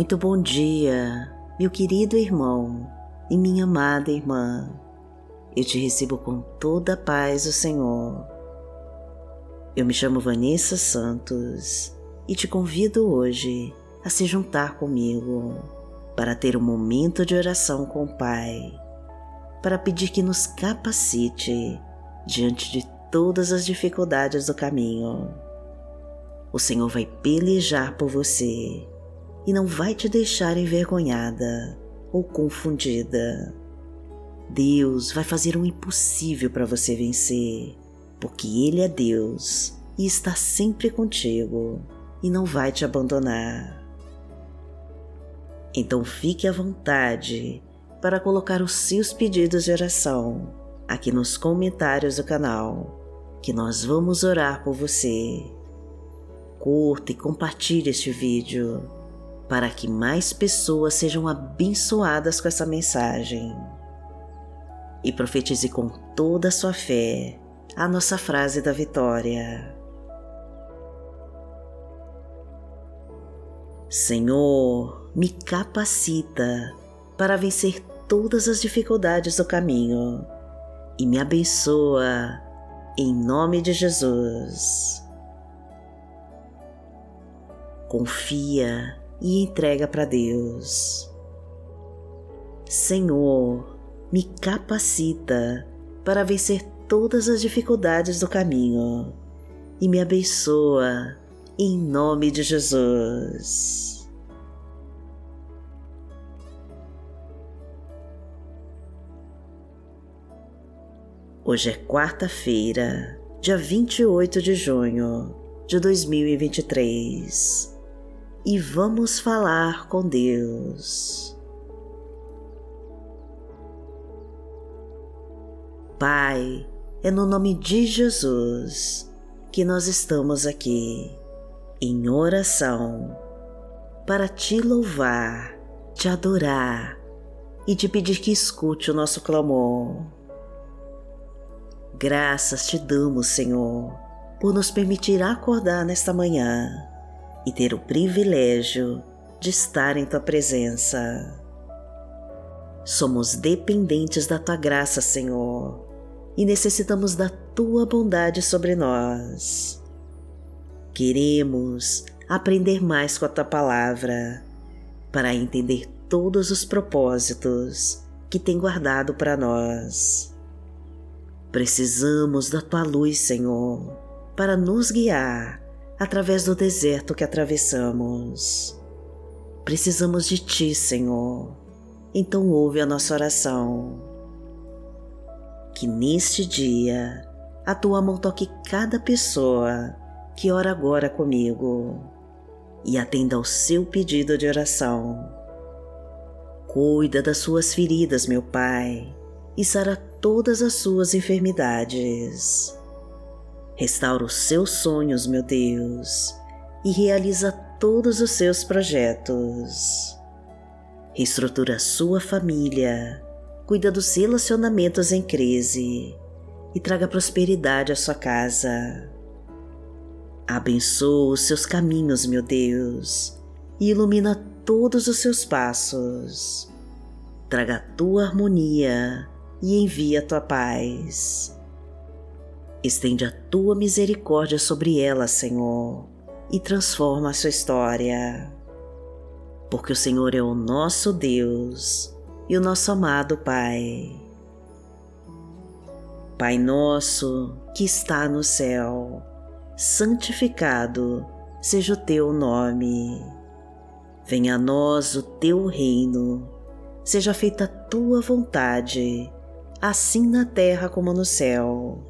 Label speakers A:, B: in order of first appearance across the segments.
A: Muito bom dia, meu querido irmão e minha amada irmã. Eu te recebo com toda a paz do Senhor. Eu me chamo Vanessa Santos e te convido hoje a se juntar comigo para ter um momento de oração com o Pai, para pedir que nos capacite diante de todas as dificuldades do caminho. O Senhor vai pelejar por você e não vai te deixar envergonhada ou confundida. Deus vai fazer o impossível para você vencer, porque Ele é Deus e está sempre contigo e não vai te abandonar. Então fique à vontade para colocar os seus pedidos de oração aqui nos comentários do canal, que nós vamos orar por você. Curta e compartilhe este vídeo para que mais pessoas sejam abençoadas com essa mensagem. E profetize com toda a sua fé a nossa frase da vitória. Senhor, me capacita para vencer todas as dificuldades do caminho e me abençoa em nome de Jesus. Confia e entrega para Deus. Senhor, me capacita para vencer todas as dificuldades do caminho e me abençoa em nome de Jesus. Hoje é quarta-feira, dia 28 de junho de 2023 e vamos falar com Deus. Pai, é no nome de Jesus que nós estamos aqui em oração para te louvar, te adorar e te pedir que escute o nosso clamor. Graças te damos, Senhor, por nos permitir acordar nesta manhã e ter o privilégio de estar em tua presença. Somos dependentes da tua graça, Senhor, e necessitamos da tua bondade sobre nós. Queremos aprender mais com a tua palavra para entender todos os propósitos que tem guardado para nós. Precisamos da tua luz, Senhor, para nos guiar através do deserto que atravessamos. Precisamos de Ti, Senhor, então ouve a nossa oração. Que neste dia a Tua mão toque cada pessoa que ora agora comigo e atenda ao seu pedido de oração. Cuida das suas feridas, meu Pai, e sara todas as suas enfermidades. Restaura os seus sonhos, meu Deus, e realiza todos os seus projetos. Reestrutura sua família, cuida dos relacionamentos em crise e traga prosperidade à sua casa. Abençoa os seus caminhos, meu Deus, e ilumina todos os seus passos. Traga a tua harmonia e envia a tua paz. Estende a tua misericórdia sobre ela, Senhor, e transforma a sua história. Porque o Senhor é o nosso Deus e o nosso amado Pai. Pai nosso que está no céu, santificado seja o teu nome. Venha a nós o teu reino, seja feita a tua vontade, assim na terra como no céu.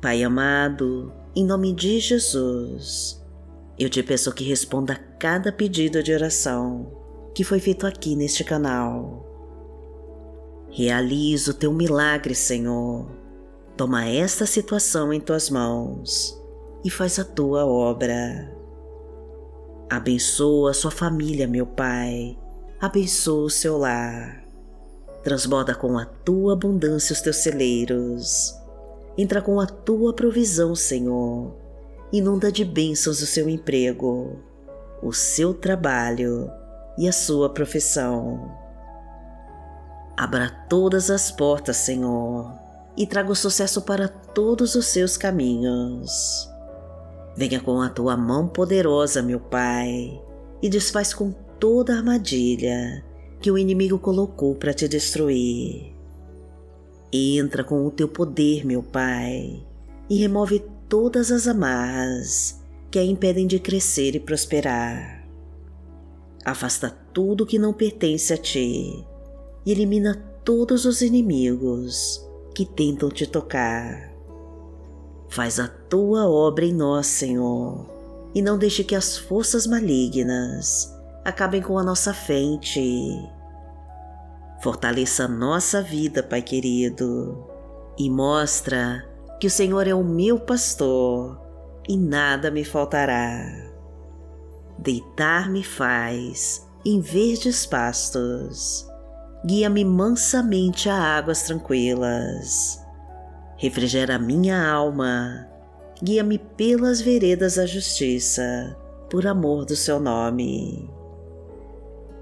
A: Pai amado, em nome de Jesus, eu te peço que responda a cada pedido de oração que foi feito aqui neste canal. Realiza o teu milagre, Senhor. Toma esta situação em tuas mãos e faz a tua obra. Abençoa sua família, meu Pai. Abençoa o seu lar. Transborda com a tua abundância os teus celeiros. Entra com a tua provisão, Senhor. Inunda de bênçãos o seu emprego, o seu trabalho e a sua profissão. Abra todas as portas, Senhor, e traga o sucesso para todos os seus caminhos. Venha com a tua mão poderosa, meu Pai, e desfaz com toda a armadilha que o inimigo colocou para te destruir. Entra com o teu poder, meu Pai, e remove todas as amarras que a impedem de crescer e prosperar. Afasta tudo que não pertence a ti e elimina todos os inimigos que tentam te tocar. Faz a tua obra em nós, Senhor, e não deixe que as forças malignas acabem com a nossa Ti. Fortaleça nossa vida, Pai querido, e mostra que o Senhor é o meu pastor e nada me faltará. Deitar-me faz em verdes pastos, guia-me mansamente a águas tranquilas refrigera minha alma, guia-me pelas veredas da justiça, por amor do seu nome.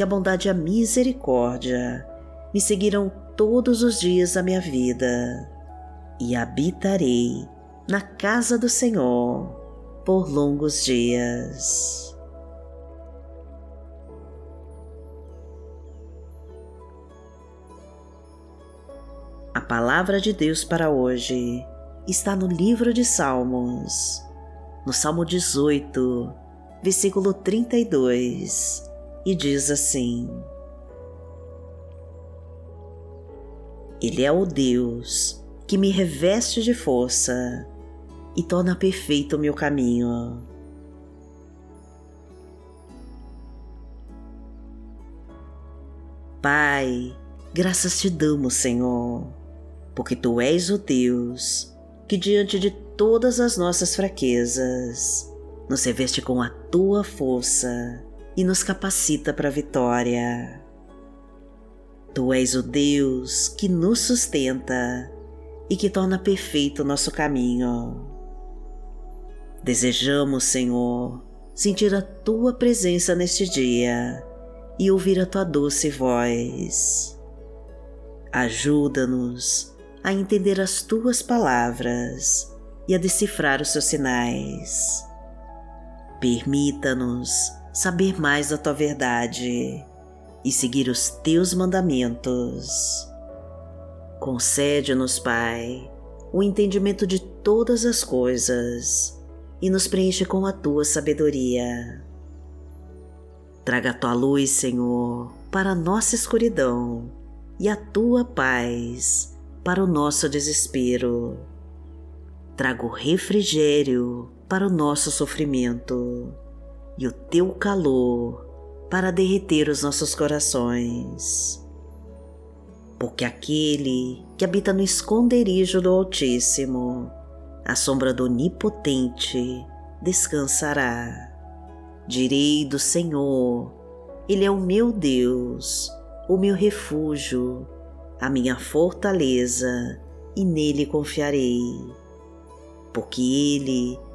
A: que a bondade e a misericórdia me seguirão todos os dias da minha vida e habitarei na casa do Senhor por longos dias. A palavra de Deus para hoje está no livro de Salmos, no Salmo 18, versículo 32, e diz assim: Ele é o Deus que me reveste de força e torna perfeito o meu caminho. Pai, graças te damos, Senhor, porque tu és o Deus que diante de todas as nossas fraquezas, nos reveste com a tua força e nos capacita para a vitória. Tu és o Deus que nos sustenta e que torna perfeito o nosso caminho. Desejamos, Senhor, sentir a tua presença neste dia e ouvir a tua doce voz. Ajuda-nos a entender as tuas palavras e a decifrar os seus sinais. Permita-nos saber mais da tua verdade e seguir os teus mandamentos. Concede-nos, Pai, o entendimento de todas as coisas e nos preenche com a tua sabedoria. Traga a tua luz, Senhor, para a nossa escuridão e a tua paz para o nosso desespero. Trago refrigério para o nosso sofrimento e o teu calor para derreter os nossos corações. Porque aquele que habita no esconderijo do Altíssimo, à sombra do Onipotente, descansará. Direi do Senhor, Ele é o meu Deus, o meu refúgio a minha fortaleza, e nele confiarei. Porque ele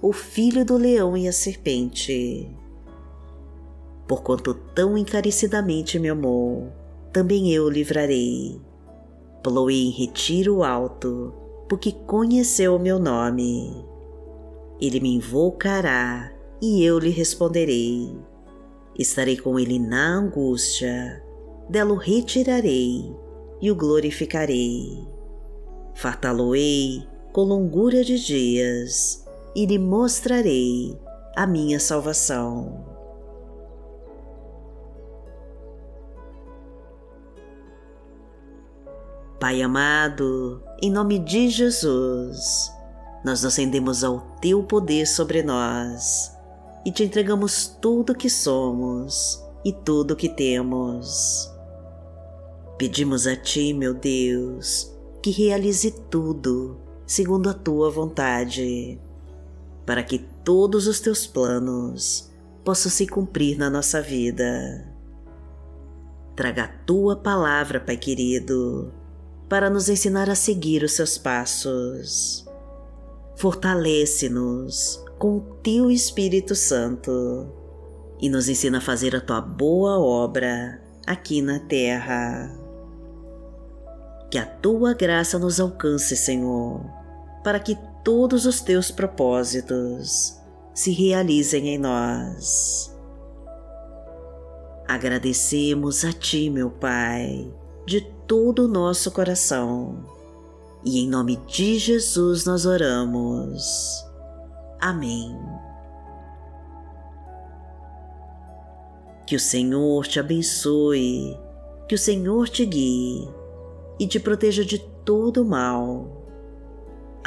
A: o filho do leão e a serpente. Porquanto tão encarecidamente me amou, também eu o livrarei. Poloei em retiro alto, porque conheceu o meu nome. Ele me invocará e eu lhe responderei. Estarei com ele na angústia, dela o retirarei e o glorificarei. Fartá-lo-ei com longura de dias e lhe mostrarei a minha salvação. Pai amado, em nome de Jesus, nós nos rendemos ao Teu poder sobre nós e te entregamos tudo que somos e tudo que temos. Pedimos a Ti, meu Deus, que realize tudo segundo a Tua vontade, para que todos os Teus planos possam se cumprir na nossa vida. Traga a Tua palavra, Pai querido, para nos ensinar a seguir os Seus passos fortalece-nos com o teu Espírito Santo e nos ensina a fazer a tua boa obra aqui na terra. Que a tua graça nos alcance, Senhor, para que todos os teus propósitos se realizem em nós. Agradecemos a Ti, meu Pai, de todo o nosso coração e em nome de Jesus nós oramos. Amém. Que o Senhor te abençoe, que o Senhor te guie e te proteja de todo mal.